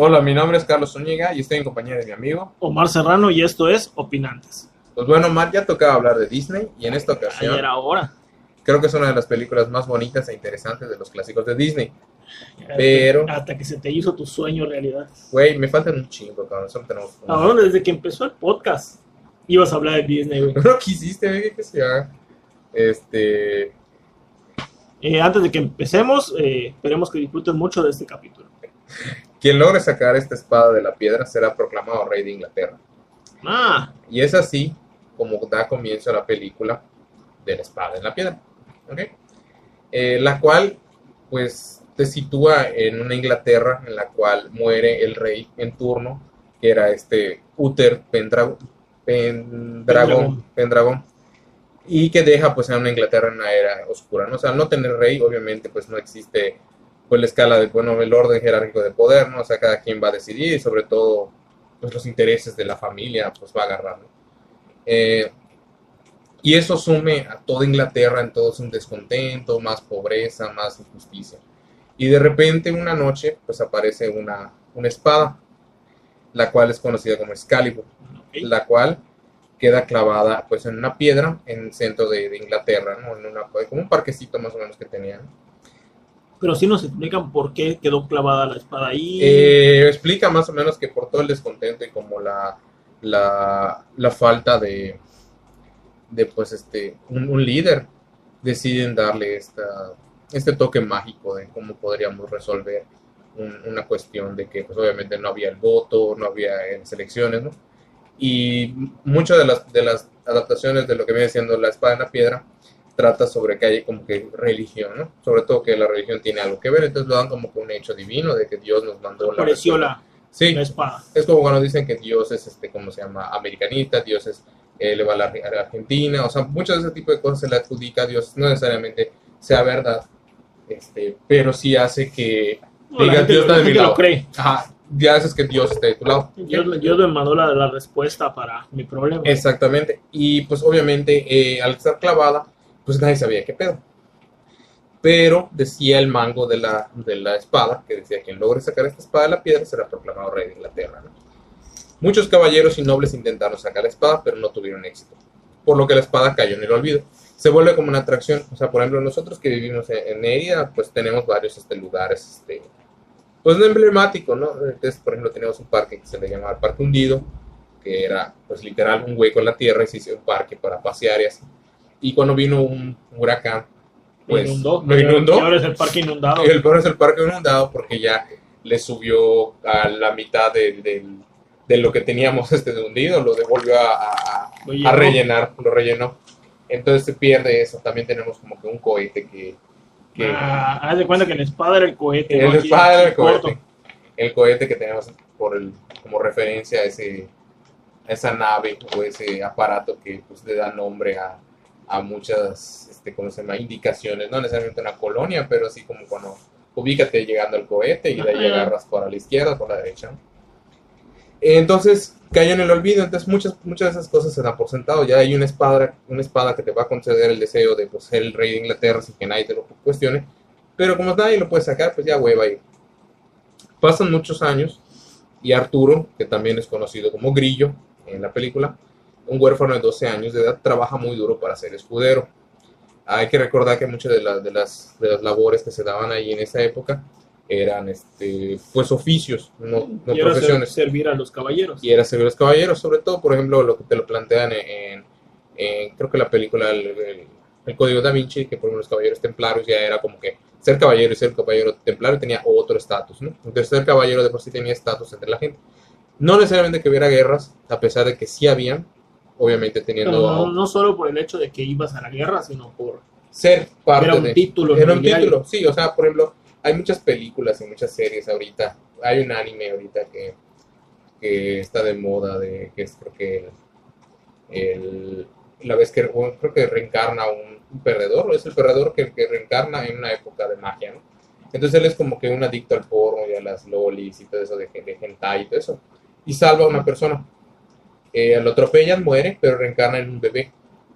Hola, mi nombre es Carlos Zúñiga y estoy en compañía de mi amigo. Omar Serrano y esto es Opinantes. Pues bueno, Omar, ya tocaba hablar de Disney y en esta ocasión Ayer ahora. creo que es una de las películas más bonitas e interesantes de los clásicos de Disney. Pero- Hasta que se te hizo tu sueño realidad. Güey, me faltan un chingo, cabrón. Solo tenemos uno. Ahora, desde que empezó el podcast, ibas a hablar de Disney, güey. No quisiste, güey, que se haga. Este. Eh, antes de que empecemos, eh, esperemos que disfruten mucho de este capítulo. Quien logre sacar esta espada de la piedra será proclamado rey de Inglaterra. Ah, Y es así como da comienzo a la película de la espada en la piedra. ¿ok? Eh, la cual, pues, te sitúa en una Inglaterra en la cual muere el rey en turno, que era este Uther Pendragon, Pendragon, Pendragon, y que deja pues a una Inglaterra en una era oscura. ¿no? O sea, al no tener rey, obviamente, pues no existe pues la escala de, bueno, el orden jerárquico de poder, ¿no? O sea, cada quien va a decidir y sobre todo pues los intereses de la familia pues va a agarrar, ¿no? Eh, y eso sume a toda Inglaterra en todo un descontento, más pobreza, más injusticia. Y de repente una noche pues aparece una, una espada, la cual es conocida como Excalibur, ok. la cual queda clavada pues en una piedra en el centro de, de Inglaterra, ¿no? En una, como un parquecito más o menos que tenían. Pero sí nos explican por qué quedó clavada la espada ahí. Eh, explica más o menos que por todo el descontento y como la, la, la falta de, de pues este un, líder deciden darle esta, este toque mágico de cómo podríamos resolver un- una cuestión de que pues obviamente no había el voto, no había en selecciones, ¿no? Y muchas de las, de las adaptaciones de lo que viene siendo la espada en la piedra trata sobre que hay como que religión, ¿no? Sobre todo que la religión tiene algo que ver, entonces lo dan como que un hecho divino de que Dios nos mandó la la, Sí, la espada. es como cuando dicen que Dios es, este, ¿cómo se llama? Americanista, Dios es, eh, le va a la, a la Argentina, o sea, muchos de ese tipo de cosas se le adjudica a Dios, no necesariamente sea verdad, este, pero sí hace que, No, Diga, Dios está de mi gente lo lado. cree. ajá, ya haces que Dios esté de tu lado. Dios, Dios me mandó la, la respuesta para mi problema. Exactamente, y pues obviamente eh, al estar clavada, pues nadie sabía qué pedo. Pero decía el mango de la, de la espada, que decía, quien logre sacar esta espada de la piedra será proclamado rey de Inglaterra. ¿no? Muchos caballeros y nobles intentaron sacar la espada, pero no tuvieron éxito, por lo que la espada cayó en el olvido. Se vuelve como una atracción, o sea, por ejemplo, nosotros que vivimos en, en pues tenemos varios este, lugares, este, pues no emblemático, ¿no? Entonces, por ejemplo, tenemos un parque que se le llamaba el Parque Hundido, que era, pues literal, un hueco en la tierra y se hizo un parque para pasear y así. Y cuando vino un huracán, pues inundó. lo inundó. Y ahora es el parque inundado. El peor es el parque inundado porque ya le subió a la mitad de, del- de lo que teníamos este de hundido, lo devolvió a, a- Lo a rellenar, lo rellenó. Entonces se pierde eso. También tenemos como que un cohete que... que Ah, haz de cuenta que la espada era el cohete. el ¿no? Espada era el corto. cohete. El cohete que tenemos por el, como referencia a, ese, a esa nave o ese aparato que pues, le da nombre a, a muchas, este, ¿cómo se llama? Indicaciones. No necesariamente una colonia, pero así como cuando ubícate llegando al cohete y de ahí agarras para la izquierda o por la derecha. Entonces cayó en el olvido, entonces muchas, muchas de esas cosas se dan por sentado. Ya hay una espada, una espada que te va a conceder el deseo de pues, ser el rey de Inglaterra sin que nadie te lo cuestione. Pero como nadie lo puede sacar, pues ya hueva ahí. Pasan muchos años y Arturo, que también es conocido como Grillo en la película, un huérfano de 12 años de edad, trabaja muy duro para ser escudero. Hay que recordar que muchas de, las de, las, de las labores que se daban ahí en esa época eran este, pues oficios, no, no Y era profesiones servir a los caballeros. y era servir a los caballeros, sobre todo, por ejemplo, lo que te lo plantean en, en- en, creo que la película el, el- el Código da Vinci, que por ejemplo los caballeros templarios ya era como que ser caballero y ser caballero templario tenía otro estatus, ¿no? Entonces ser caballero de por sí tenía estatus entre la gente. No necesariamente que hubiera guerras, a pesar de que sí habían, obviamente teniendo Pero no, no solo por el hecho de que ibas a la guerra, sino por ser parte era un de... título. Era un título, sí, o sea, por ejemplo, hay muchas películas y muchas series ahorita. Hay un anime ahorita que, que está de moda, de que es creo que el, el- la vez que bueno, creo que reencarna un, un perdedor, o es el perdedor que, que reencarna en una época de magia, ¿no? Entonces él es como que un adicto al porno y a las lolis y todo eso de, de hentai y todo eso. Y salva a una persona. Eh, lo atropellan, muere, pero reencarna en un bebé.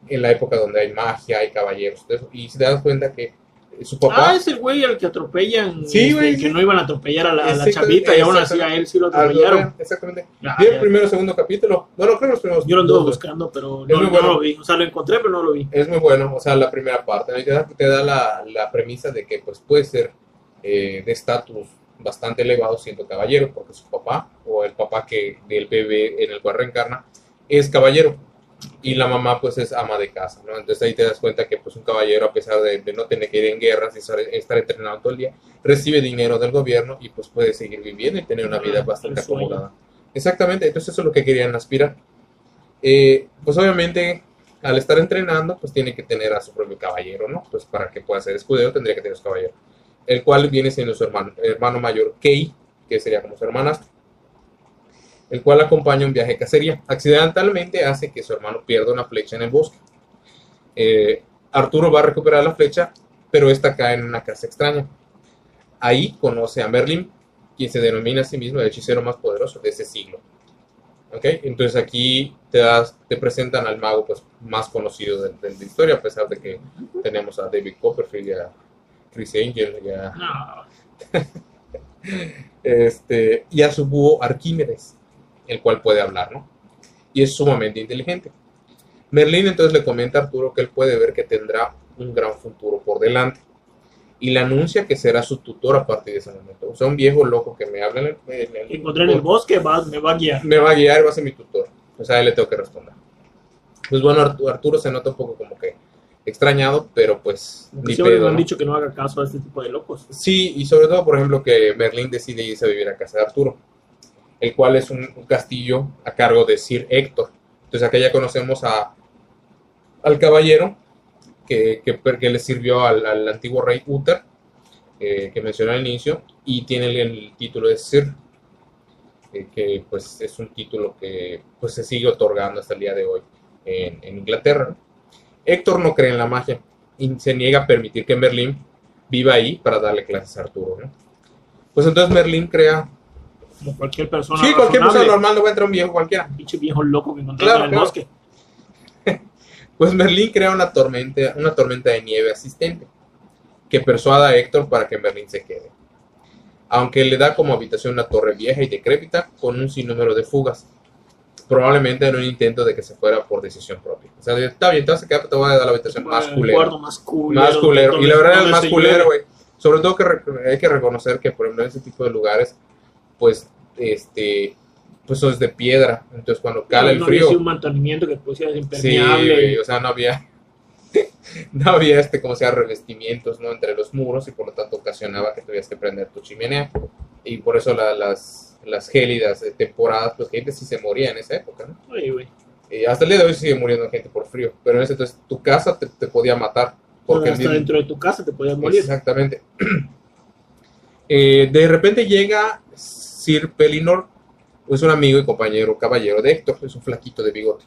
En la época donde hay magia, hay caballeros. Y si te das cuenta que su papá. Ah, es el güey al que atropellan. Sí, este, güey, que no iban a atropellar a la, a la chavita y aún así a él sí lo atropellaron. bebé, exactamente. Ah, Vi el primero o segundo capítulo. Bueno, creo que los primeros. Yo lo anduve buscando, pero no, no lo vi. O sea, lo encontré, pero no lo vi. Es muy bueno, o sea, la primera parte. ¿no? Te da, te da la, la premisa de que pues puede ser eh, de estatus bastante elevado siendo caballero, porque su papá, o el papá que del bebé en el cual reencarna, es caballero. Y la mamá pues es ama de casa, ¿no? Entonces ahí te das cuenta que pues un caballero, a pesar de, de no tener que ir en guerras y estar, entrenado todo el día, recibe dinero del gobierno y pues puede seguir viviendo y tener una vida Ah, bastante el sueño. acomodada. Exactamente, entonces eso es lo que querían aspirar. Eh, pues obviamente al estar entrenando, pues tiene que tener a su propio caballero, ¿no? Pues para que pueda ser escudero tendría que tener su caballero. El cual viene siendo su hermano, hermano mayor, Kei, que sería como su hermanastro. El cual acompaña un viaje de cacería. Accidentalmente hace que su hermano pierda una flecha en el bosque. Eh, Arturo va a recuperar la flecha, pero esta cae en una casa extraña. Ahí conoce a Merlin, quien se denomina a sí mismo el hechicero más poderoso de ese siglo. ¿Ok? Entonces aquí te, das, te presentan al mago pues, más conocido de la historia, a pesar de que tenemos a David Copperfield y a Chris Angel y a, No. este, y a su búho Arquímedes, el cual puede hablar, ¿no? Y es sumamente inteligente. Merlín entonces le comenta a Arturo que él puede ver que tendrá un gran futuro por delante. Y le anuncia que será su tutor a partir de ese momento. O sea, un viejo loco que me habla en el, en el- Que encontré en el bosque, va, me va a guiar. me va a guiar va a ser mi tutor. O sea, a él le tengo que responder. Pues bueno, Artu- Arturo se nota un poco como que extrañado, pero pues ni pedo, han ¿no? dicho que no haga caso a este tipo de locos. Sí, y sobre todo, por ejemplo, que Merlín decide irse a vivir a casa de Arturo, el cual es un, un castillo a cargo de Sir Héctor. Entonces acá ya conocemos a, al caballero que, que, que le sirvió al, al antiguo rey Uther, eh, que mencioné al inicio, y tiene el, el título de Sir, eh, que pues es un título que pues se sigue otorgando hasta el día de hoy en, en Inglaterra. Héctor no cree en la magia y se niega a permitir que Merlín viva ahí para darle clases a Arturo, ¿no? Pues entonces Merlín crea... Como cualquier persona. Sí, cualquier persona normal no va a entrar un viejo cualquiera. Pinche viejo loco que Claro, en el claro. bosque. Pues Merlín crea una tormenta, una tormenta de nieve asistente que persuada a Héctor para que Merlín se quede. Aunque le da como habitación una torre vieja y decrépita con un sinnúmero de fugas. Probablemente en un intento de que se fuera por decisión propia. O sea, está bien, te vas a quedar, te voy a dar la habitación más El culera. cuarto más culero. Más culero. Y la verdad es más culero, güey. Sobre todo que hay que reconocer que, por ejemplo, en ese tipo de lugares, pues, este, pues eso es de piedra. Entonces, cuando cala el no había frío, sido un mantenimiento que pusiera sí, impermeable. güey, o sea, no había, no había este, como sea, revestimientos, ¿no? Entre los muros y por lo tanto ocasionaba que tuvieras que prender tu chimenea. Y por eso la- las, las gélidas de temporadas, pues gente sí se moría en esa época, ¿no? Oye, güey. Y hasta el día de hoy sigue muriendo gente por frío. Pero en ese entonces tu casa te, te podía matar. Porque hasta dentro de tu casa te podías morir. Exactamente. Eh, de repente llega Sir Pelinor, es un amigo y compañero caballero de Héctor, es un flaquito de bigote.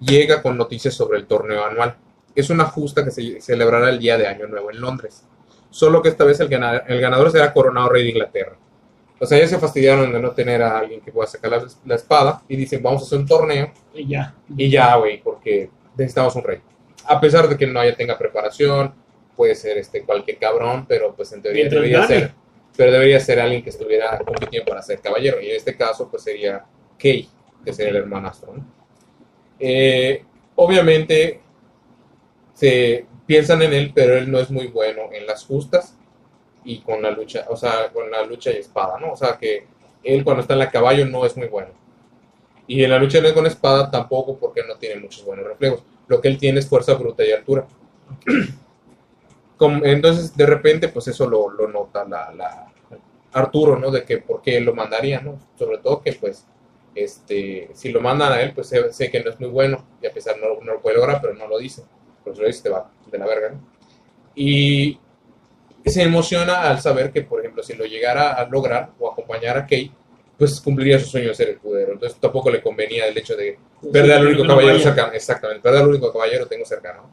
Llega con noticias sobre el torneo anual. Es una justa que se celebrará el día de Año Nuevo en Londres. Solo que esta vez el ganador, el ganador será coronado rey de Inglaterra. O sea, ya se fastidiaron de no tener a alguien que pueda sacar la, la espada y dicen, vamos a hacer un torneo Y ya. y ya, güey, porque necesitamos un rey. A pesar de que no haya tenga preparación, puede ser este cualquier cabrón, pero pues en teoría Mientras debería gane. ser, pero debería ser alguien que estuviera compitiendo para ser caballero. Y en este caso, pues sería Kay, que sería el hermanastro. ¿no? Eh, obviamente se piensan en él, pero él no es muy bueno en las justas y con la lucha, o sea, con la lucha y espada, ¿no? O sea que él cuando está en la caballo no es muy bueno. Y en la lucha libre con espada tampoco porque no tiene muchos buenos reflejos. Lo que él tiene es fuerza bruta y altura. Entonces, de repente, pues eso lo, lo nota la, la- Arturo, ¿no? De que por qué lo mandaría, ¿no? Sobre todo que, pues, este, si lo mandan a él, pues sé, sé que no es muy bueno. Y a pesar no, no lo puede lograr, pero no lo dice. Pues lo dice, te va de la verga, ¿no? Y se emociona al saber que, por ejemplo, si lo llegara a lograr o acompañar a Kate, pues cumpliría su sueño de ser escudero. Entonces tampoco le convenía el hecho de perder al único Que caballero cercano. Exactamente, perder al único caballero que tengo cercano.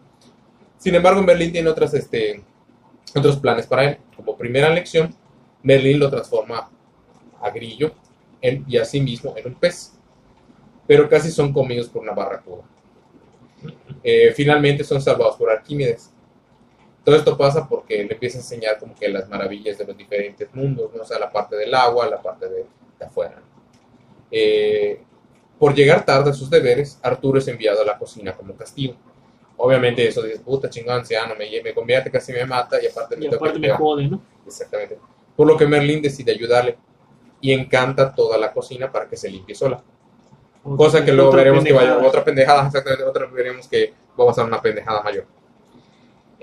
Sin embargo, Merlín tiene otras, este, otros planes para él. Como primera lección, Merlín lo transforma a grillo en- y a sí mismo en un pez. Pero casi son comidos por una barracuda. Eh, finalmente son salvados por Arquímedes. Todo esto pasa porque le empieza a enseñar como que las maravillas de los diferentes mundos, ¿no? o sea, la parte del agua, la parte de, de afuera. Eh, por llegar tarde a sus deberes, Arturo es enviado a la cocina como castigo. Obviamente eso dice, puta chingón anciano, me, me convierte, casi me mata y aparte me Y aparte me pegar". jode, ¿no? Exactamente. Por lo que Merlín decide ayudarle y encanta toda la cocina para que se limpie sola. Cosa que luego veremos que vaya pendejada. otra pendejada, exactamente, otra veremos que va a pasar una pendejada mayor.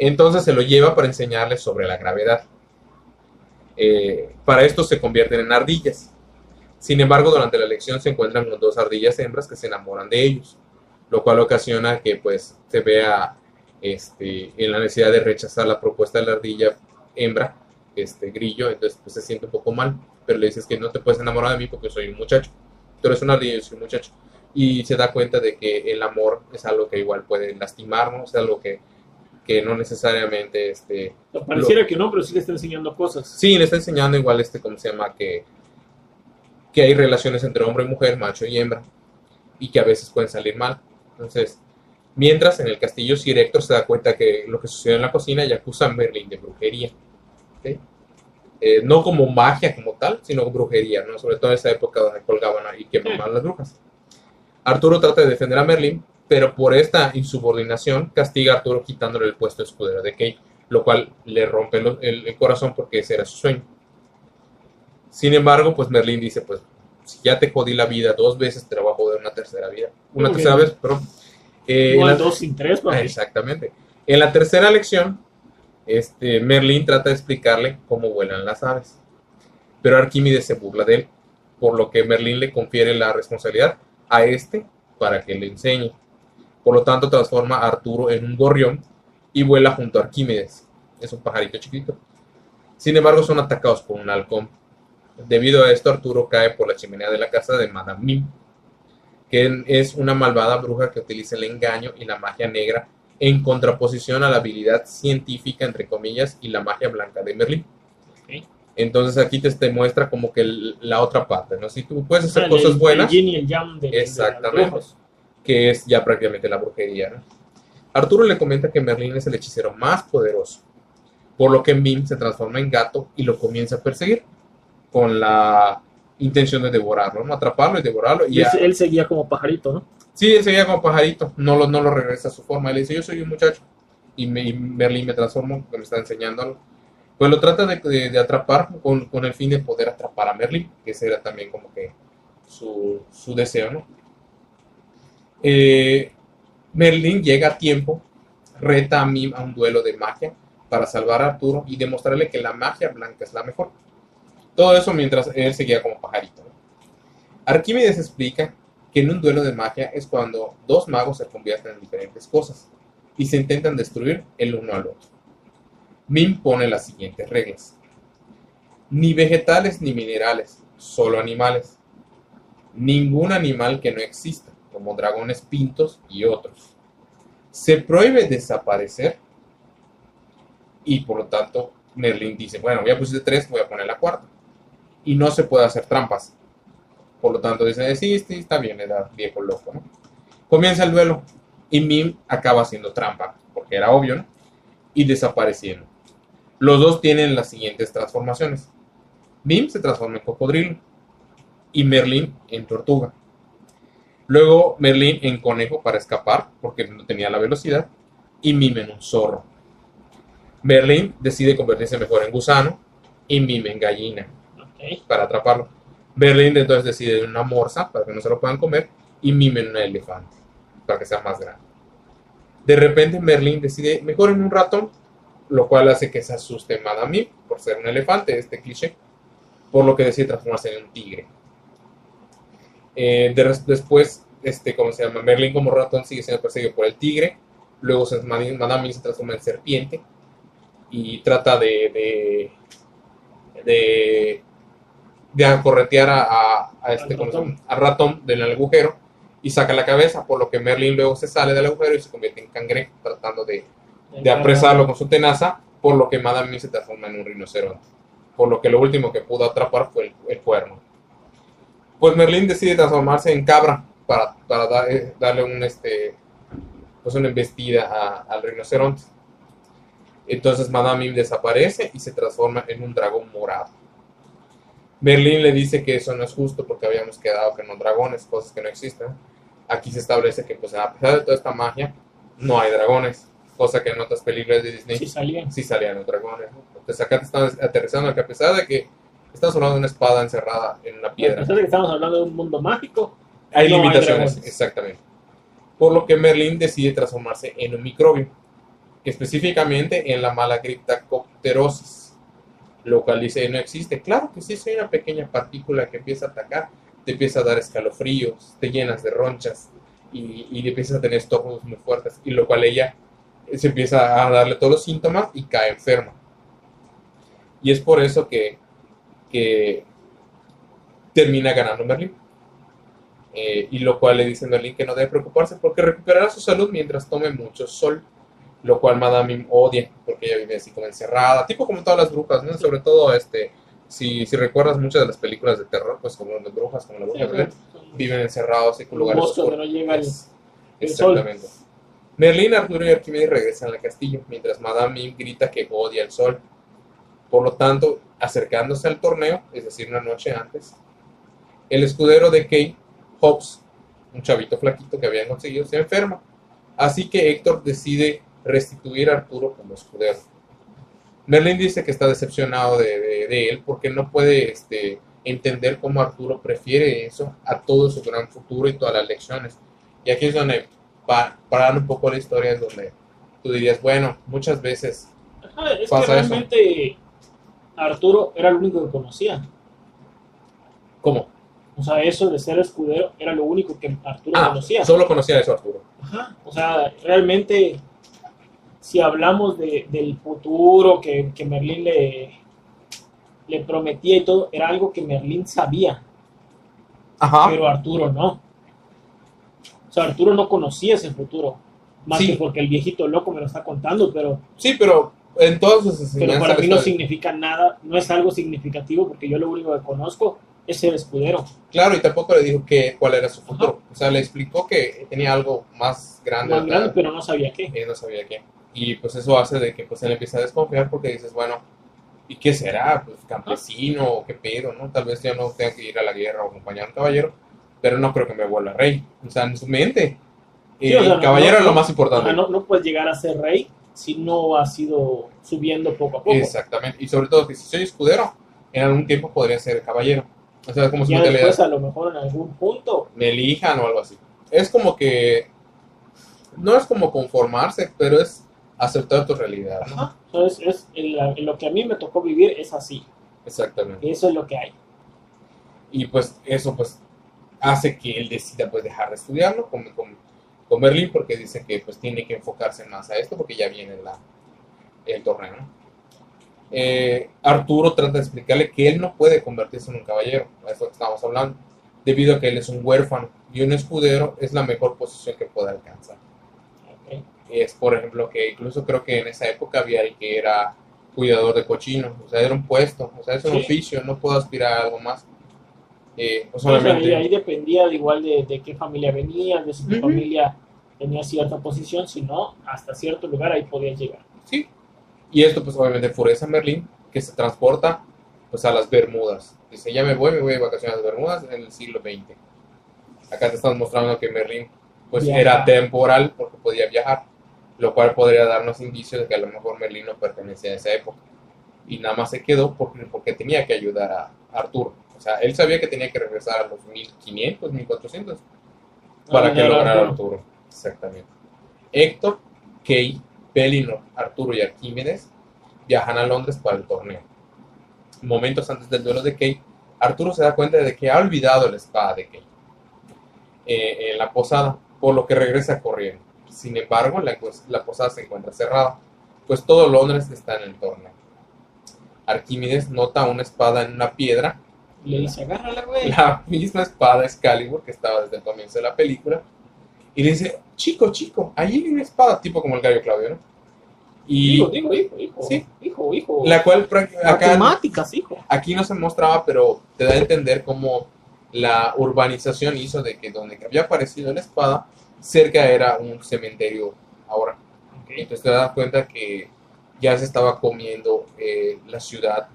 Entonces se lo lleva para enseñarle sobre la gravedad. Eh, para esto se convierten en ardillas. Sin embargo, durante la lección se encuentran con dos ardillas hembras que se enamoran de ellos, lo cual ocasiona que pues se vea este, en la necesidad de rechazar la propuesta de la ardilla hembra, este grillo, entonces pues se siente un poco mal, pero le dices que no te puedes enamorar de mí porque soy un muchacho. Tú eres una ardilla y yo soy un muchacho. Y se da cuenta de que el amor es algo que igual puede lastimarnos, es algo que, que no necesariamente este, Pareciera que no, pero sí le está enseñando cosas. Sí, le está enseñando igual este, ¿cómo se llama? Que, que hay relaciones entre hombre y mujer, macho y hembra, y que a veces pueden salir mal. Entonces, mientras en el castillo Sir Héctor se da cuenta que lo que sucedió en la cocina y acusa a Merlin de brujería. Eh, no como magia como tal, sino brujería, ¿no? Sobre todo en esa época donde colgaban y quemaban las brujas. Arturo trata de defender a Merlin, pero por esta insubordinación castiga a Arturo quitándole el puesto de escudero de Kay, lo cual le rompe el, el corazón porque ese era su sueño. Sin embargo, pues Merlin dice, pues si ya te jodí la vida dos veces, te la voy a joder una tercera vida. Una Muy tercera bien. vez, pero... eh, No en la- dos sin tres, papi. Exactamente. En la tercera lección, este, Merlin trata de explicarle cómo vuelan las aves. Pero Arquímedes se burla de él, por lo que Merlin le confiere la responsabilidad a este para que le enseñe. Por lo tanto, transforma a Arturo en un gorrión y vuela junto a Arquímedes. Es un pajarito chiquito. Sin embargo, son atacados por un halcón. Debido a esto, Arturo cae por la chimenea de la casa de Madame Mim, que es una malvada bruja que utiliza el engaño y la magia negra en contraposición a la habilidad científica, entre comillas, y la magia blanca de Merlín. Entonces aquí te, te muestra como que el- la otra parte, ¿no? Si tú puedes hacer Ah, el- cosas buenas, El yin y el yang de, de las Exactamente. Que es ya prácticamente la brujería, ¿no? Arturo le comenta que Merlín es el hechicero más poderoso, por lo que Mim se transforma en gato y lo comienza a perseguir con la intención de devorarlo, ¿no? Atraparlo y devorarlo. Y Y él, ya- él seguía como pajarito, ¿no? Sí, él seguía como pajarito, no lo, no lo regresa a su forma. Él dice, yo soy un muchacho. Y, me, y Merlín me transformó, me está enseñando algo. Pues lo trata de, de- de atrapar con, con el fin de poder atrapar a Merlín, que ese era también como que su, su deseo, ¿no? Eh, Merlín llega a tiempo, reta a Mim a un duelo de magia para salvar a Arturo y demostrarle que la magia blanca es la mejor. Todo eso mientras él seguía como pajarito. Arquímedes explica que en un duelo de magia es cuando dos magos se convierten en diferentes cosas y se intentan destruir el uno al otro. Mim pone las siguientes reglas. Ni vegetales ni minerales, solo animales. Ningún animal que no exista, como dragones pintos y otros. Se prohíbe desaparecer y por lo tanto Merlin dice, bueno, ya pusiste tres, voy a poner la cuarta. Y no se puede hacer trampas. Por lo tanto, dice, sí, sí, está bien, era viejo loco, ¿no? Comienza el duelo y Mim acaba haciendo trampa, porque era obvio, ¿no? Y desapareciendo. Los dos tienen las siguientes transformaciones. Mim se transforma en cocodrilo y Merlin en tortuga. Luego Merlin en conejo para escapar, porque no tenía la velocidad, y Mim en un zorro. Merlin decide convertirse mejor en gusano y Mim en gallina para atraparlo. Berlín entonces decide en una morsa para que no se lo puedan comer y Mime en un elefante para que sea más grande. De repente Merlín decide mejor en un ratón, lo cual hace que se asuste Madame por ser un elefante, este cliché, por lo que decide transformarse en un tigre. Eh, de- después, este, ¿cómo se llama? Merlín como ratón sigue siendo perseguido por el tigre, luego se, Madame se transforma en serpiente y trata de, de, de de acorretear a, a- a este Al ¿cómo se ratón. llama? al ratón del agujero y saca la cabeza, por lo que Merlin luego se sale del agujero y se convierte en cangrejo, tratando de, de apresarlo con su tenaza, por lo que Madame se transforma en un rinoceronte. Por lo que lo último que pudo atrapar fue el, el cuerno. Pues Merlin decide transformarse en cabra para, para dar- eh, darle un, este, pues una embestida a- al rinoceronte. Entonces Madame Mim desaparece y se transforma en un dragón morado. Merlín le dice que eso no es justo porque habíamos quedado que no dragones, cosas que no existen. Aquí se establece que pues a pesar de toda esta magia, no hay dragones, cosa que en otras películas de Disney Sí salían. sí salían los dragones. ¿no? Entonces acá te están aterrizando que a pesar de que estás hablando de una espada encerrada en una piedra, que estamos hablando de un mundo mágico, hay no limitaciones, exactamente. Por lo que Merlín decide transformarse en un microbio, específicamente en la malagriptocopterosis, lo cual dice no existe. Claro que sí, soy una pequeña partícula que empieza a atacar, te empieza a dar escalofríos, te llenas de ronchas y, y empiezas a tener estómagos muy fuertes, y lo cual ella se empieza a darle todos los síntomas y cae enferma. Y es por eso que, que termina ganando Merlín. Eh, y lo cual le dice Merlín que no debe preocuparse porque recuperará su salud mientras tome mucho sol. Lo cual Madame odia porque ella vive así como encerrada, tipo como todas las brujas, ¿no? Sobre todo, este, si, si recuerdas muchas de las películas de terror, pues como las brujas, como la bruja Blair, viven encerrados un lugares oscuros. no llega. Es- el sol. Exactamente. Merlín, Arturo y Arquímedes regresan al castillo, mientras Madame Mim grita que odia el sol. Por lo tanto, acercándose al torneo, es decir, una noche antes, el escudero de Kay, Hobbs, un chavito flaquito que habían conseguido, se enferma. Así que Héctor decide restituir a Arturo como escudero. Merlín dice que está decepcionado de, de- de él porque no puede este, entender cómo Arturo prefiere eso a todo su gran futuro y todas las lecciones. Y aquí es donde, pa- parando un poco la historia, es donde tú dirías, bueno, muchas veces, Ajá, es que Pasa eso. Arturo era el único que conocía. ¿cómo? O sea, eso de ser escudero era lo único que Arturo Ah, conocía. solo conocía eso Arturo. Ajá. O sea, realmente, si hablamos de, del futuro que, que Merlín le, le prometía y todo, era algo que Merlín sabía, Ajá. pero Arturo no. O sea, Arturo no conocía ese futuro. Más Sí. que porque el viejito loco me lo está contando, pero, Sí, pero en todas sus pero enseñanzas... para mí no significa nada, no es algo significativo porque yo lo único que conozco es ser escudero. Claro, y tampoco le dijo que, cuál era su futuro. O sea, le explicó que tenía algo más grande. Más grande, pero no sabía qué. Él no sabía qué. Y pues eso hace de que pues él empieza a desconfiar porque dices, bueno, ¿y qué será? Pues campesino o qué pedo, ¿no? Tal vez yo no tenga que ir a la guerra o acompañar a un caballero, pero no creo que me vuelva rey. O sea, en su mente, Sí, eh, o sea, el caballero no- es lo más importante. Ajá, no, no puedes llegar a ser rey si no has ido subiendo poco a poco. Exactamente. Y sobre todo que si soy escudero, en algún tiempo podría ser caballero. O sea, como si Ya me, después, a lo mejor en algún punto, me elijan o algo así. Es como que, no es como conformarse, pero es aceptar tu realidad. ¿no? ajá, sea, es, en la- en lo que a mí me tocó vivir es así. Exactamente. Eso es lo que hay. y pues eso pues hace que él decida pues dejar de estudiarlo con, con, con Berlín porque dice que pues tiene que enfocarse más a esto porque ya viene la, el torneo ¿no? Eh, Arturo trata de explicarle que él no puede convertirse en un caballero eso que estamos hablando debido a que él es un huérfano y un escudero es la mejor posición que puede alcanzar es por ejemplo que incluso creo que en esa época había el que era cuidador de cochinos, o sea, era un puesto, o sea, es un Sí. oficio, no puedo aspirar a algo más. Eh, pues ahí, ahí dependía de igual de, de qué familia venía, de si tu Ujú. familia tenía cierta posición, si no, hasta cierto lugar ahí podías llegar. sí. Y esto pues obviamente enfurece a Merlín, que se transporta pues a las Bermudas. Dice, ya me voy, me voy de vacaciones a las Bermudas en el siglo XX. Acá te están mostrando que Merlín pues Viaja. era temporal porque podía viajar, lo cual podría darnos indicios de que a lo mejor Merlín no pertenecía a esa época. Y nada más se quedó porque, porque tenía que ayudar a Arturo. O sea, él sabía que tenía que regresar a los 1500, 1400 para que lograra Arturo. Exactamente. Héctor, Kay, Pellinor, Arturo y Arquímedes viajan a Londres para el torneo. Momentos antes del duelo de Kay, Arturo se da cuenta de que ha olvidado la espada de Kay eh, en la posada, por lo que regresa corriendo. Sin embargo, la, pues, la posada se encuentra cerrada, pues todo Londres está en el torneo. Arquímedes nota una espada en una piedra le dice, agárrala, güey. la misma espada Excalibur que estaba desde el comienzo de la película. Y le dice, chico, chico, ahí hay una espada, tipo como el gallo Claudio, ¿no? Y digo, hijo, hijo, Sí. hijo, hijo. la cual acá, Matemáticas, hijo. aquí no se mostraba, pero te da a entender cómo la urbanización hizo de que donde había aparecido la espada, cerca era un cementerio ahora. Entonces te das cuenta que ya se estaba comiendo eh, la ciudad.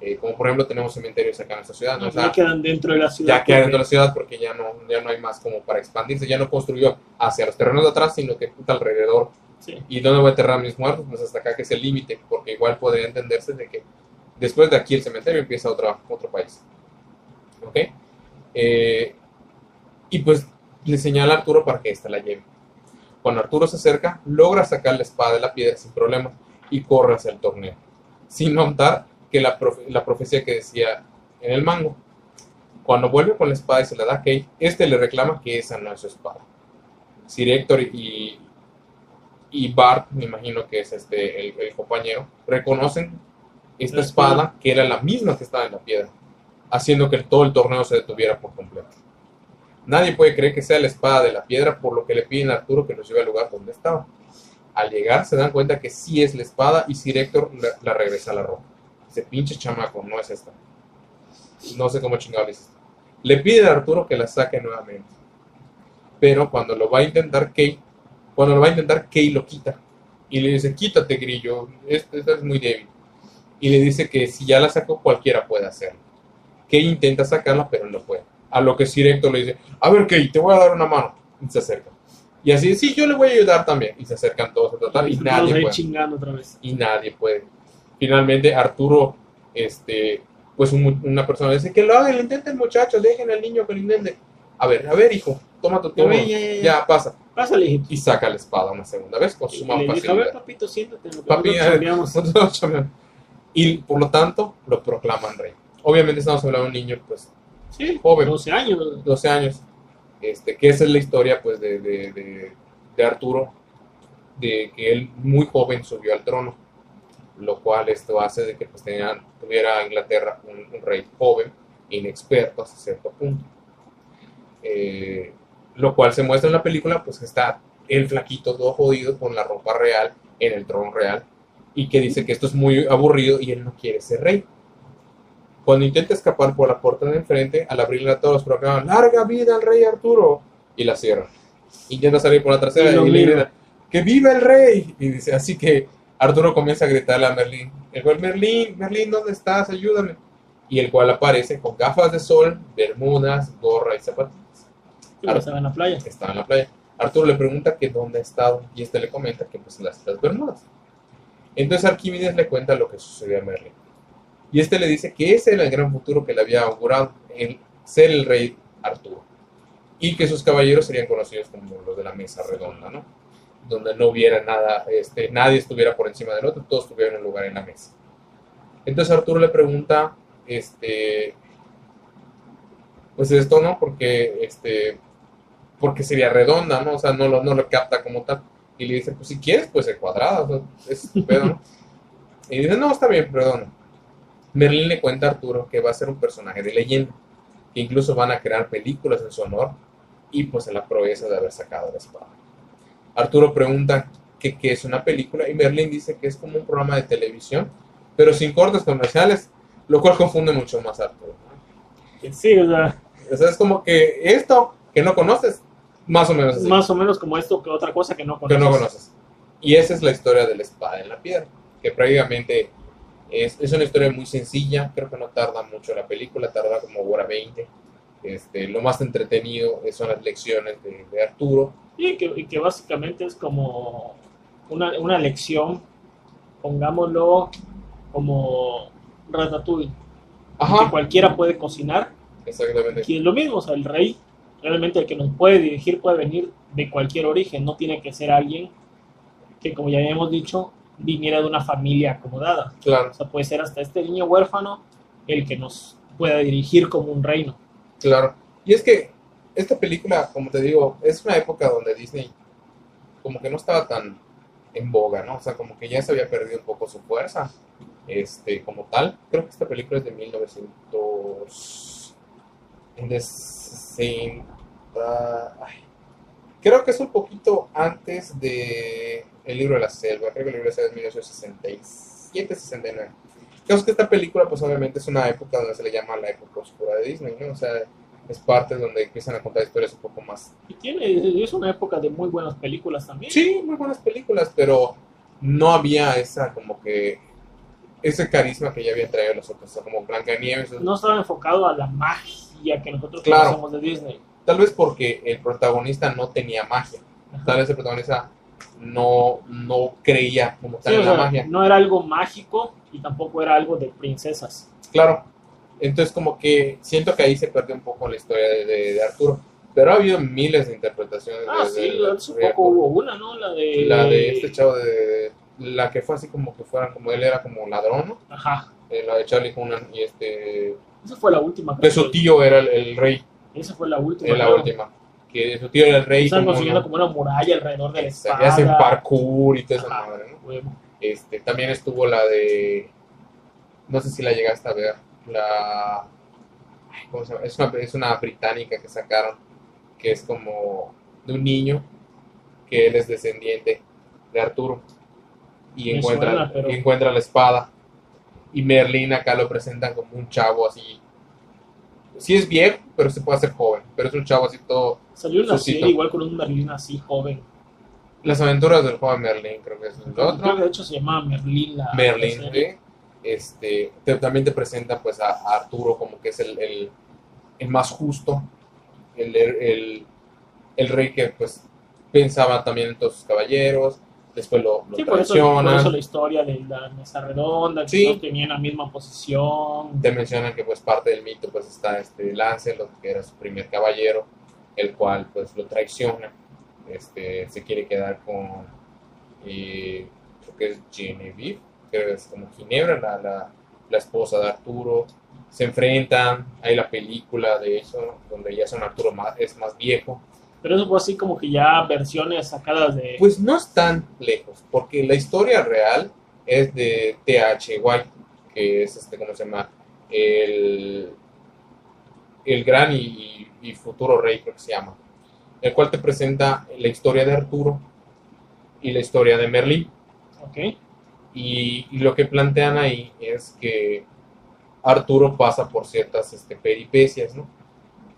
Eh, como por ejemplo tenemos cementerios acá en nuestra ciudad. ¿no? O sea, ya quedan dentro de la ciudad. ya queda dentro de la ciudad porque ya no, ya no hay más como para expandirse. Ya no construyó hacia los terrenos de atrás, sino que puta alrededor. Sí. ¿Y dónde voy a enterrar a mis muertos? Pues hasta acá que es el límite, porque igual podría entenderse de que después de aquí el cementerio empieza otro, otro país. ¿Ok? Eh, y pues le señala a Arturo para que ésta la lleve. Cuando Arturo se acerca, logra sacar la espada de la piedra sin problemas y corre hacia el torneo, sin notar que la, profe- la profecía que decía en el mango. Cuando vuelve con la espada y se la da a Kate, este le reclama que esa no es su espada. Sir Héctor y, y Bart, me imagino que es este el, el compañero, reconocen esta espada. que era la misma que estaba en la piedra, haciendo que todo el torneo se detuviera por completo. Nadie puede creer que sea la espada de la piedra, por lo que le piden a Arturo que los lleve al lugar donde estaba. Al llegar se dan cuenta que sí es la espada y Sir Héctor la, la regresa a la ropa. Dice, pinche chamaco, no es esta. No sé cómo chingado le hiciste. Le pide a Arturo que la saque nuevamente. Pero cuando lo va a intentar Kay, cuando lo va a intentar Kay lo quita. Y le dice, quítate grillo, esta esta es muy débil. Y le dice que si ya la sacó cualquiera puede hacerlo. Kay intenta sacarla pero no puede. A lo que Sir Héctor le dice, a ver Kay, te voy a dar una mano. Y se acerca. Y así, sí, yo le voy a ayudar también. Y se acercan todos a tratar y nadie puede chingando otra vez. y nadie puede. Finalmente Arturo, este, pues un una persona dice que lo hagan, lo intenten muchachos, dejen al niño que lo intente. A ver, a ver hijo, toma tu turno, Ya, ya, ya, ya. ya pasa. Pásale, hijito. Y saca la espada una segunda vez con suma le dijo, a ver, facilidad. papito, siéntate. Papi, nosotros ver, cambiamos". nosotros chambeamos. Y por lo tanto lo proclaman rey. Obviamente estamos hablando de un niño, pues, Sí, joven. 12 años. 12 años, este, que esa es la historia pues de, de, de- de Arturo, de que él muy joven subió al trono, lo cual esto hace de que pues tenían, tuviera Inglaterra un, un rey joven, inexperto hasta cierto punto. Eh, lo cual se muestra en la película, pues está el flaquito todo jodido con la ropa real en el trono real y que dice que esto es muy aburrido y él no quiere ser rey. Cuando intenta escapar por la puerta de enfrente, al abrirla todos proclaman ¡Larga vida al rey Arturo! y la cierran. Intenta salir por la trasera Y y le mira. grita ¡Que viva el rey! Y dice, así que Arturo comienza a gritarle a Merlín, el cual Merlín, Merlín, ¿dónde estás? Ayúdame. Y el cual aparece con gafas de sol, bermudas, gorra y zapatillas. Estaba en la playa. Estaba en la playa. Arturo le pregunta que dónde ha estado y este le comenta que pues las, las bermudas. Entonces Arquímedes le cuenta lo que sucedió a Merlín. Y este le dice que ese era el gran futuro que le había augurado, el ser el rey Arturo. Y que sus caballeros serían conocidos como los de la mesa redonda, ¿no? Donde no hubiera nada, este, nadie estuviera por encima del otro, todos tuvieran un lugar en la mesa. Entonces Arturo le pregunta, este, pues esto, ¿no? Porque, este, porque sería redonda, ¿no? O sea, no lo, no lo capta como tal. Y le dice, pues si quieres, pues ser cuadrada, o sea, es pedo. Y dice, no, está bien, perdona. Merlín le cuenta a Arturo que va a ser un personaje de leyenda, que incluso van a crear películas en su honor y pues en la proeza de haber sacado la espada. Arturo pregunta que qué es una película y Merlín dice que es como un programa de televisión, pero sin cortes comerciales, lo cual confunde mucho más a Arturo. Que Sí, o sea, O sea, es como que esto que no conoces, más o menos así, más o menos como esto que otra cosa que no que conoces. no conoces. Y esa es la historia de la espada en la piedra, que prácticamente es, es una historia muy sencilla, creo que no tarda mucho la película, tarda como hora 20. Este, lo más entretenido son las lecciones de, de Arturo. Y que, y que básicamente es como una, una lección, pongámoslo como Ratatouille, que Ajá, cualquiera puede cocinar. exactamente. Aquí es lo mismo, o sea, el rey, realmente el que nos puede dirigir puede venir de cualquier origen, no tiene que ser alguien que, como ya habíamos dicho, viniera de una familia acomodada. Claro, O sea, puede ser hasta este niño huérfano el que nos pueda dirigir como un reino. Claro. Y es que esta película, como te digo, es una época donde Disney como que no estaba tan en boga, ¿no? O sea, como que ya se había perdido un poco su fuerza, este, como tal. Creo que esta película es de 1900... de 60... ay. Creo que es un poquito antes de El libro de la selva. Creo que el libro de la selva es 1967, 69. Creo que esta película, pues obviamente es una época donde se le llama la época oscura de Disney, ¿no? O sea, es parte donde empiezan a contar historias un poco más Y tiene, es una época de muy buenas películas también. Sí, muy buenas películas, pero no había esa como que ese carisma que ya había traído los otros, o sea, como Blancanieves. No estaba enfocado a la magia que nosotros Claro. conocemos de Disney. Tal vez porque el protagonista no tenía magia. Ajá. Tal vez el protagonista no, no creía como tal Sí, en la sea, magia. no era algo mágico y tampoco era algo de princesas. Claro. Entonces como que siento que ahí se perdió un poco la historia de, de- de Arturo. Pero ha habido miles de interpretaciones. Ah, de, sí, hace poco hubo una, ¿no? La de... La de este chavo de... La que fue así como que fuera, como él era como ladrón, ¿no? Ajá. Eh, la de Charlie Hunnam y este... Esa fue la última. De su tío era el, el rey, Esa fue la última. en la última. Que su tío era el rey. Como construyendo como una muralla alrededor de la Este, espada. que hacen parkour y toda esa madre, ¿no? Huevo. Este, también estuvo la de. No sé si la llegaste a ver. La. ay, ¿Cómo se llama? Es una, es una británica que sacaron. Que es como de un niño. Que él es descendiente de Arturo. Y Me encuentra, suena, pero- y encuentra la espada. Y Merlín acá lo presentan como un chavo así. Sí es viejo, pero se puede hacer joven. Pero es un chavo así todo. Salió una Suscito. serie igual con un Merlín así joven. Las aventuras del joven Merlín, creo que es el Creo otro. que de hecho se llamaba Merlín la la Merlin, serie. ¿sí? este, te- también te presenta pues a, a Arturo como que es el, el- el más justo, el, el- el rey que pues pensaba también en todos sus caballeros, después lo, lo Sí, por eso, por eso la historia de la mesa redonda, que Sí. tenían la misma posición. te mencionan que pues parte del mito pues está este Lancelot, que era su primer caballero, el cual pues lo traiciona, este, se quiere quedar con, eh, creo que es Genevieve, creo que es como Ginebra, la, la, la esposa de Arturo, se enfrentan, hay la película de eso, donde ya son Arturo más, es más viejo, Pero eso fue así como que ya versiones sacadas de... pues no están lejos, porque la historia real es de T.H. White, que es este, ¿cómo se llama? El, el gran y, y- y futuro rey, creo que se llama, el cual te presenta la historia de Arturo y la historia de Merlín. Y lo que plantean ahí es que Arturo pasa por ciertas este, peripecias, ¿no?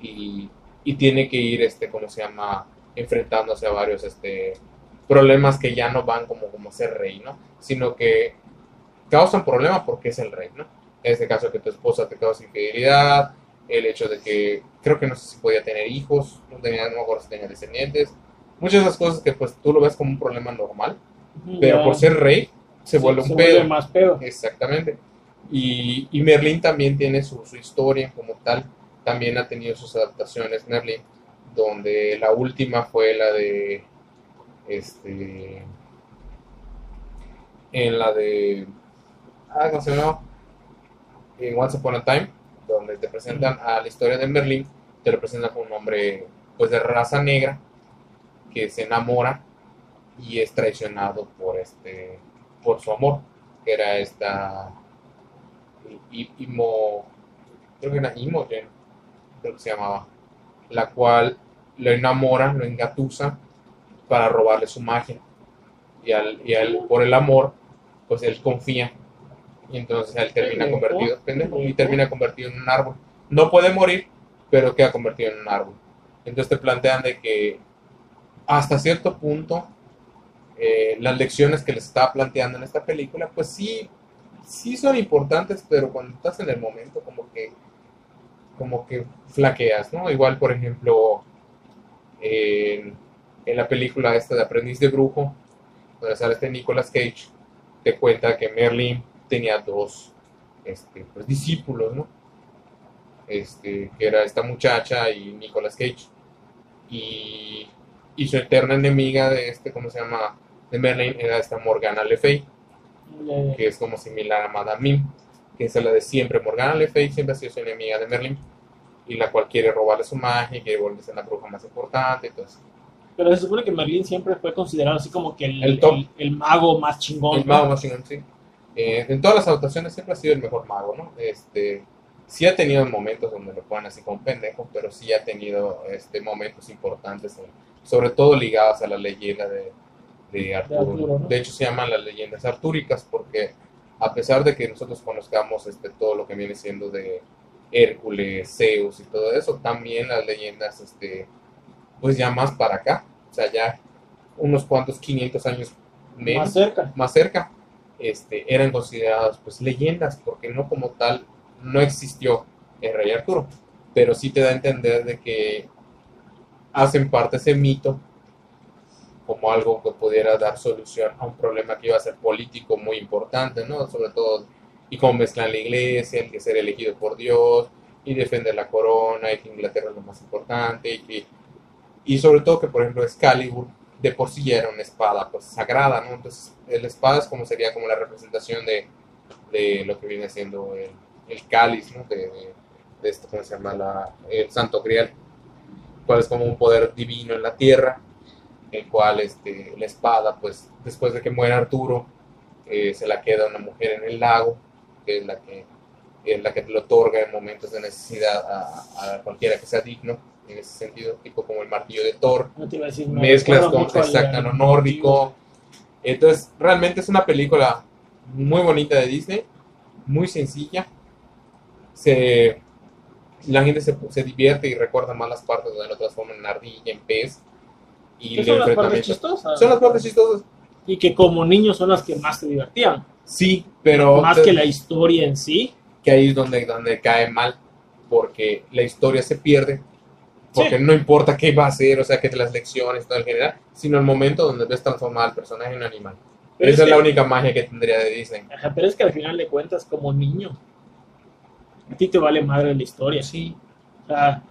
Y, y tiene que ir, este, ¿cómo se llama? Enfrentándose a varios este, problemas que ya no van como, como ser rey, ¿no? Sino que causan problemas porque es el rey, ¿no? En este caso que tu esposa te causa infidelidad, el hecho de que creo que no sé si podía tener hijos, no, tenía, no me acuerdo si tenía descendientes, muchas de esas cosas que pues tú lo ves como un problema normal, pero por ser rey se sí, vuelve un se pedo. vuelve más pedo. Exactamente. Y, y Merlín también tiene su, su historia como tal. También ha tenido sus adaptaciones Merlín, donde la última fue la de este en la de ah, ¿cómo se llama? En Once Upon a Time, donde te presentan a la historia de Merlín, te lo presentan con un hombre pues de raza negra que se enamora y es traicionado por este por su amor, que era esta Imo, creo que era Imogen, creo que se llamaba, la cual lo enamora, lo engatusa para robarle su magia. Y, al, y al- por el amor, pues él confía. Y entonces él termina convertido, pendejo, y termina convertido en un árbol. No puede morir, pero queda convertido en un árbol. Entonces te plantean de que hasta cierto punto eh, las lecciones que les estaba planteando en esta película, pues sí, sí son importantes, pero cuando estás en el momento como que como que flaqueas, ¿no? Igual, por ejemplo, en, en la película esta de Aprendiz de Brujo, donde sale este Nicolas Cage, te cuenta que Merlin tenía dos este, pues, discípulos, ¿no? Este, que era esta muchacha y Nicolas Cage. Y, y su eterna enemiga de este, ¿cómo se llama? De Merlin era esta Morgana Le Fay, que es como similar a Madame Mim, que es la de siempre. Morgana Le Fay siempre ha sido su enemiga de Merlin, y la cual quiere robarle su magia, quiere volverse la bruja más importante, entonces Pero se supone que Merlín siempre fue considerado así como que el, El top. el- el mago más chingón. El mago más chingón, sí. Eh, en todas las adaptaciones siempre ha sido el mejor mago, ¿no? Este, sí ha tenido momentos donde lo ponen así como pendejo, pero sí ha tenido este, momentos importantes, sobre todo ligados a la leyenda de, de Arturo. Arturo, ¿no? De hecho se llaman las leyendas artúricas porque a pesar de que nosotros conozcamos este, todo lo que viene siendo de Hércules, Zeus y todo eso, también las leyendas, este, pues ya más para acá, o sea, ya unos cuantos 500 años menos, Más cerca. más cerca, este, eran consideradas pues leyendas, porque no como tal no existió el rey Arturo, pero sí te da a entender de que hacen parte ese mito como algo que pudiera dar solución a un problema que iba a ser político muy importante, ¿no? Sobre todo, y cómo mezclan la iglesia, el que ser elegido por Dios, y defender la corona, y que Inglaterra es lo más importante, y, que- y sobre todo que, por ejemplo, Excalibur de por sí era una espada pues sagrada, ¿no? Entonces, el espada es como sería como la representación de, de lo que viene siendo el, el cáliz, ¿no? De, de, esto, ¿cómo se llama? La, el santo grial, cual es como un poder divino en la tierra, el cual este, la espada, pues después de que muere Arturo, eh, se la queda una mujer en el lago, que es la que, es la que lo otorga en momentos de necesidad a, a cualquiera que sea digno, en ese sentido, tipo como el martillo de Thor, No te iba a decir, me mezclas con exacto, lo nórdico. Entonces, realmente es una película muy bonita de Disney, muy sencilla. Se, la gente se, se divierte y recuerda más las partes donde lo transforman en ardilla, en pez. Y ¿Qué el son las partes chistosas? Son las partes chistosas. Y que como niños son las que más te divertían. Sí, pero más te- que la historia en sí. que ahí es donde, donde cae mal, porque la historia se pierde, porque Sí. no importa qué va a hacer, o sea, que las lecciones, todo en general, sino el momento donde ves transformar al personaje en un animal. Pero Esa es la única magia que tendría de Disney. Ajá, pero es que al final de cuentas, como niño, a ti te vale madre la historia. Sí, O sea,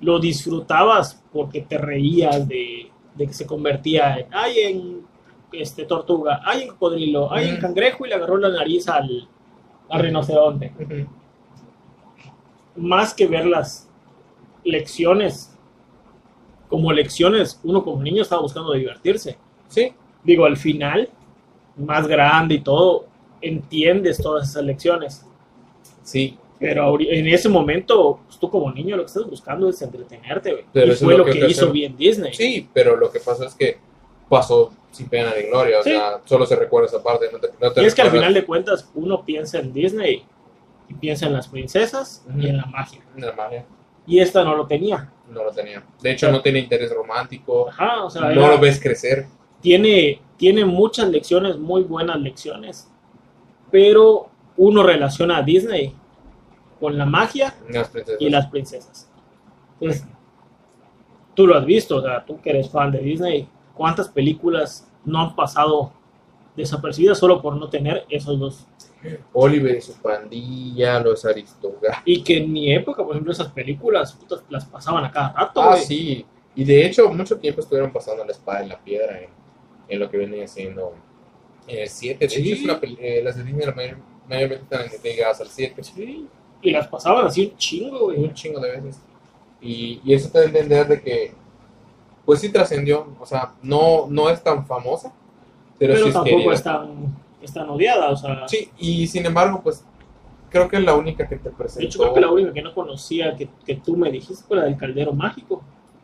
lo disfrutabas porque te reías de, de que se convertía en, ay, en este, tortuga, ay, en cocodrilo, ay, en cangrejo y le agarró la nariz al, al rinoceronte. Más que ver las lecciones, como lecciones, uno como niño estaba buscando divertirse. sí, Digo, al final, más grande y todo, entiendes todas esas lecciones. sí. Pero en ese momento, pues, tú como niño lo que estás buscando es entretenerte, güey. Pero Y fue es lo lo que, que hizo bien Disney. Sí, pero lo que pasó es que pasó sin pena ni gloria, o sea, solo se recuerda esa parte, no te, no te Y es que al final de cuentas, uno piensa en Disney y piensa en las princesas y en la magia. la magia, Y esta no lo tenía. no lo tenía. De hecho, no tiene interés romántico, Ajá, o sea, no lo ves crecer. tiene, tiene muchas lecciones, muy buenas lecciones, pero uno relaciona a Disney con la magia Las y las princesas. Entonces, tú lo has visto, o sea, tú que eres fan de Disney, ¿cuántas películas no han pasado desapercibidas solo por no tener esos dos? Oliver y su pandilla, los aristogatos. Y que en mi época, por ejemplo, esas películas putas, las pasaban a cada rato, Ah, sí. Y de hecho, mucho tiempo estuvieron pasando la espada en la piedra en, en lo que venía siendo el 7. De hecho, eh, las de Disney mayormente están ligadas al 7. Sí, Y las pasaban así un chingo, güey. Un chingo de veces. Y, y eso te da a entender de que, pues sí trascendió. O sea, no, no es tan famosa, pero, Pero sí es tampoco querida. es tan, es tan odiada, o sea. Sí, y sin embargo, pues creo que es la única que te presentó. De hecho, creo que la única que no conocía que, que tú me dijiste fue la del Caldero Mágico.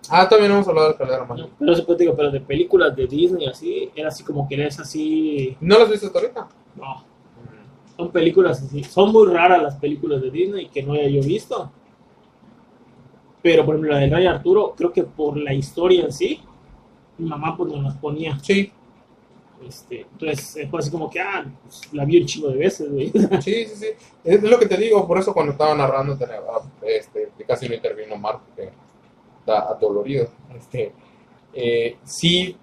Ah, también hemos hablado del Caldero Mágico. ¿no? Pero, pues, digo, pero de películas de Disney así, era así como que eres así. ¿No las has visto hasta ahorita? No, son películas así. Son muy raras las películas de Disney que no haya yo visto. Pero, por ejemplo, la del Rey Arturo, creo que por la historia en sí, mi mamá pues nos las ponía. Sí, Este, entonces, eh, fue así como que, ah, pues, la vi un chingo de veces, güey. sí, sí, sí. Es lo que te digo, por eso cuando estaba narrando, te- este, casi no intervino Marco, que está adolorido. Este, eh, sí,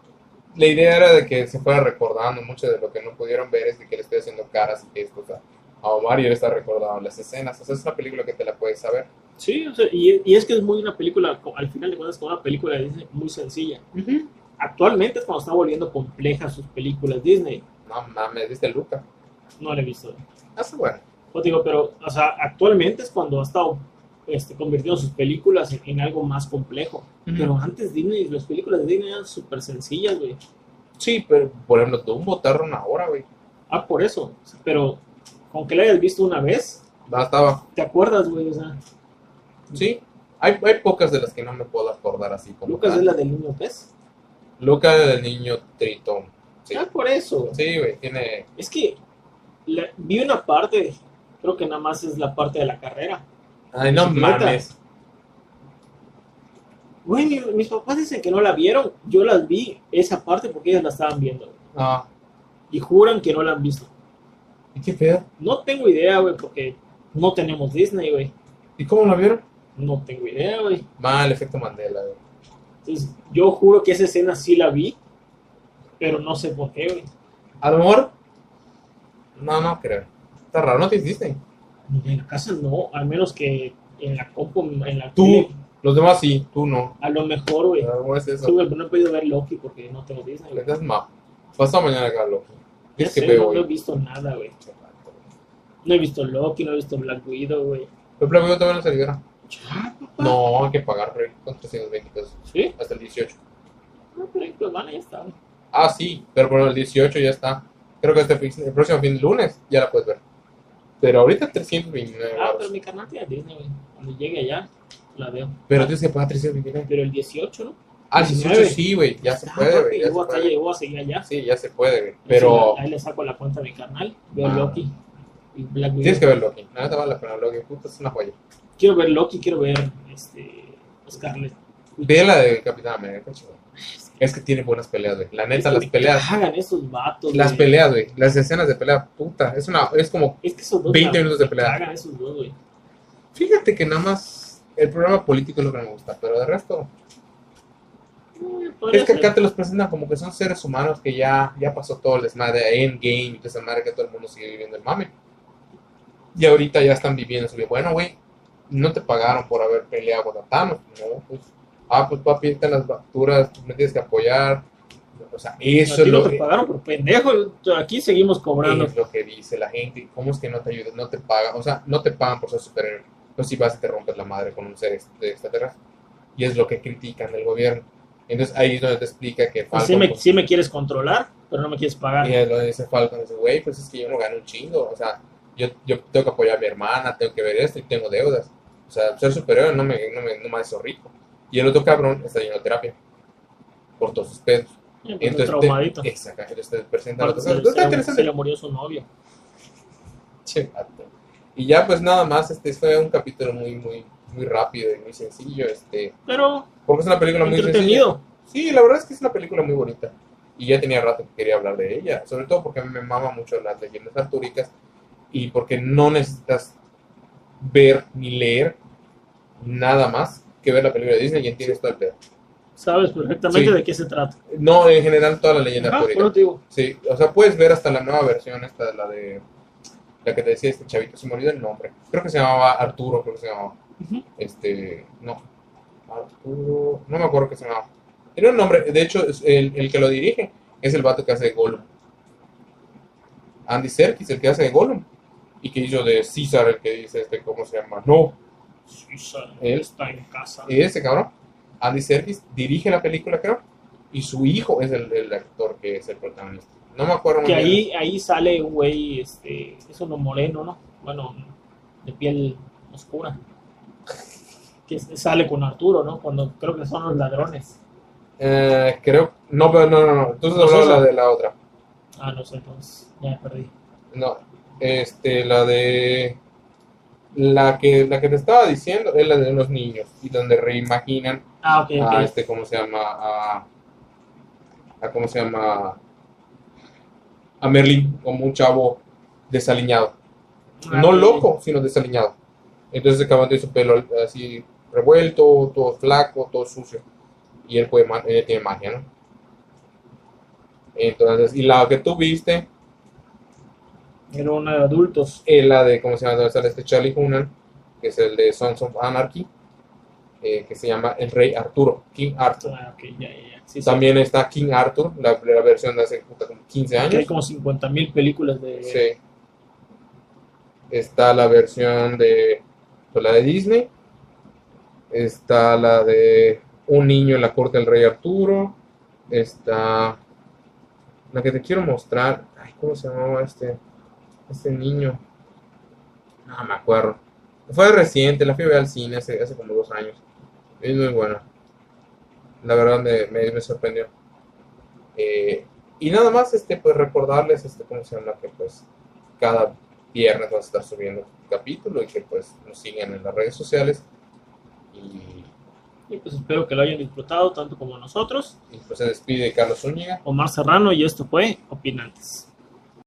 la idea era de que se fuera recordando mucho de lo que no pudieron ver, es de que le estoy haciendo caras y gestos a, a Omar y él está recordando las escenas. O sea, es una película que te la puedes saber. Sí, o sea, y, y es que es muy una película, al final de cuentas, como una película muy sencilla. Actualmente es cuando está volviendo complejas sus películas Disney. No mames, ¿viste Luca? No la he visto. Ah, está bueno. Pues digo, pero, o sea, actualmente es cuando ha estado este, convirtiendo sus películas en, en algo más complejo. Pero antes Disney, las películas de Disney eran súper sencillas, güey. Sí, pero por ejemplo, Dumbo tarda una hora, güey. Ah, por eso. Pero, con que la hayas visto una vez, Bastaba. ¿te acuerdas, güey? O sea, Sí, hay, hay pocas de las que no me puedo acordar así como. Lucas tal. es la del niño pez. Luca del niño Tritón. Sí, Ah, por eso. sí, güey, tiene. Es que la- vi una parte, creo que nada más es la parte de la carrera. Ay, no mames. Güey, mi- mis papás dicen que no la vieron. Yo las vi esa parte porque ellas la estaban viendo. Ah, Y juran que no la han visto. ¿Y qué pedo? No tengo idea, güey, porque no tenemos Disney, güey. ¿Y cómo la vieron? No tengo idea, güey. Mal, efecto Mandela, güey. Entonces, yo juro que esa escena sí la vi, pero no sé por qué, güey. A lo mejor. No, no creo. Está raro, no tienes Disney. En la casa no, al menos que en la compu, en la Tú, tele, los demás sí, tú no. a lo mejor, güey. ¿Cómo es eso? Sí, güey, pero no he podido ver Loki porque no tengo Disney, Le güey. das ma. Pasado mañana acá, loco. Ya Es que sé, veo no, no he visto nada, güey. No he visto Loki, no he visto Black Widow, güey. Pero Black Widow todavía no libera. Ya, papá. No, hay que pagar. Con 320 pesos. ¿Sí? Hasta el 18. No, pero pues van, ya está. Ah, sí, pero por el 18 ya está. Creo que este fin- el próximo fin de lunes ya la puedes ver. Pero ahorita 329 Ah, pero mi canal tiene Disney, güey. Cuando llegue allá, la veo. Pero tienes que pagar 329. Pero el 18, ¿no? Ah, el 18 19. sí, güey. Ya se Ah, puede, güey. Acá, puede. llegó a seguir allá. Sí, ya se puede, güey. Pero Sí, ahí le saco la cuenta a mi canal. Veo Ah. Loki y Black tienes que ver Loki. Nada te vale la pena Loki. Puta, es una joya. Quiero ver Loki, quiero ver este, Scarlet. Witch. Ve la de Capitán América, chido. Es que tiene buenas peleas, güey. La neta, las peleas. cagan esos vatos. Las güey. peleas, güey. Las escenas de pelea, puta. Es una. Es como. Es que esos dos. 20 me- minutos de pelea. cagan esos dos, güey. Fíjate que nada más. El programa político es lo que me gusta. Pero de resto. Eh, Es que acá te los presentan como que son seres humanos que ya, ya pasó todo el desmadre de Endgame y toda esa madre que todo el mundo sigue viviendo el mame. Y ahorita ya están viviendo su vida. Bueno, güey, no te pagaron por haber peleado contra Thanos. No, pues. Ah, pues papi, están las facturas, tú me tienes que apoyar. O sea, eso es no lo, te que, pagaron por pendejo. Aquí seguimos cobrando. es lo que dice la gente. ¿Cómo es que no te ayudan? No te pagan. O sea, no te pagan por ser superhéroe. Pues si vas y te rompes la madre con un ser extraterrestre. Y es lo que critican del gobierno. Entonces ahí es donde te explica que Pues sí, Falcon, me, pues, sí me quieres controlar, pero no me quieres pagar. Y es lo que dice Falcon, dice, güey, pues es que yo no gano un chingo, o sea, yo, yo tengo que apoyar a mi hermana, tengo que ver esto y tengo deudas. O sea, ser superior no me, no me, no me rico. Y el otro cabrón está lleno de terapia por todos sus pedos. Pues, Entonces, traumadito. te, exacto, entonces te presentan Aparte, otras se, cosas. Está se- interesante. se le murió su novio. Che. Y ya pues nada más, este fue un capítulo muy, muy, muy rápido y muy sencillo, este, Pero porque es una película muy sencilla. entretenido. Sí, la verdad es que es una película muy bonita. Y ya tenía rato que quería hablar de ella. Sobre todo porque me mama mucho las leyendas artúricas. Y porque no necesitas ver ni leer nada más que ver la película de Disney y entiendes todo el pedo. Sabes perfectamente Sí. de qué se trata. No, en general toda la leyenda Ah, eso te digo. Sí, o sea, puedes ver hasta la nueva versión, esta la de... La que te decía este chavito, se me olvidó el nombre. Creo que se llamaba Arturo, creo que se llamaba. Este, no. Arturo, no me acuerdo qué se llamaba. Tiene un nombre, de hecho, el, el que lo dirige es el vato que hace de Gollum. Andy Serkis, el que hace de Gollum. Y que hizo de César, el que dice, este, ¿cómo se llama? No, Suiza Él. está en casa. ese cabrón. Andy Serkis dirige la película, creo. Y su hijo es el, el actor que es el protagonista. No me acuerdo Que ahí, ahí sale un güey, este, es uno moreno, ¿no? Bueno, de piel oscura. Que sale con Arturo, ¿no? Cuando creo que son los ladrones. Eh, creo, no, pero no, no, no. Entonces ¿No es hablaba esa? la de la otra. Ah, no sé, entonces ya me perdí. No, este, la de. La que, la que te estaba diciendo es la de unos niños y donde reimaginan Ah, ok, ok. a este, ¿cómo se llama? A, a ¿cómo se llama? A Merlin como un chavo desaliñado. Ah, no loco, sino desaliñado. Entonces acaban de su pelo así revuelto, todo flaco, todo sucio. Y él, puede, él tiene magia, ¿no? Entonces, y la que tú viste Era uno de adultos. es la de, ¿cómo se llama? Donde sale este Charlie Hunnam, que es el de Sons of Anarchy, eh, que se llama El Rey Arturo, King Arthur. Ah, ok, ya, ya, sí. También está King Arthur, la, la versión de hace como 15 Que hay años. como 50 mil películas de... Sí. Está la versión de pues, la de Disney. Está la de Un niño en la corte del rey Arturo. Está la que te quiero mostrar. Ay, ¿cómo se llamaba este, este niño? No me acuerdo. Fue reciente, la fui a ver al cine hace, hace como dos años. Es muy buena. La verdad me, me, me sorprendió. Eh, y nada más, este, pues recordarles, este, ¿cómo se llama? Que pues cada viernes vamos a estar subiendo un capítulo y que pues nos sigan en las redes sociales. Y, Y pues espero que lo hayan disfrutado tanto como nosotros. y, pues se despide Carlos Zúñiga. Omar Serrano y esto fue Opinantes.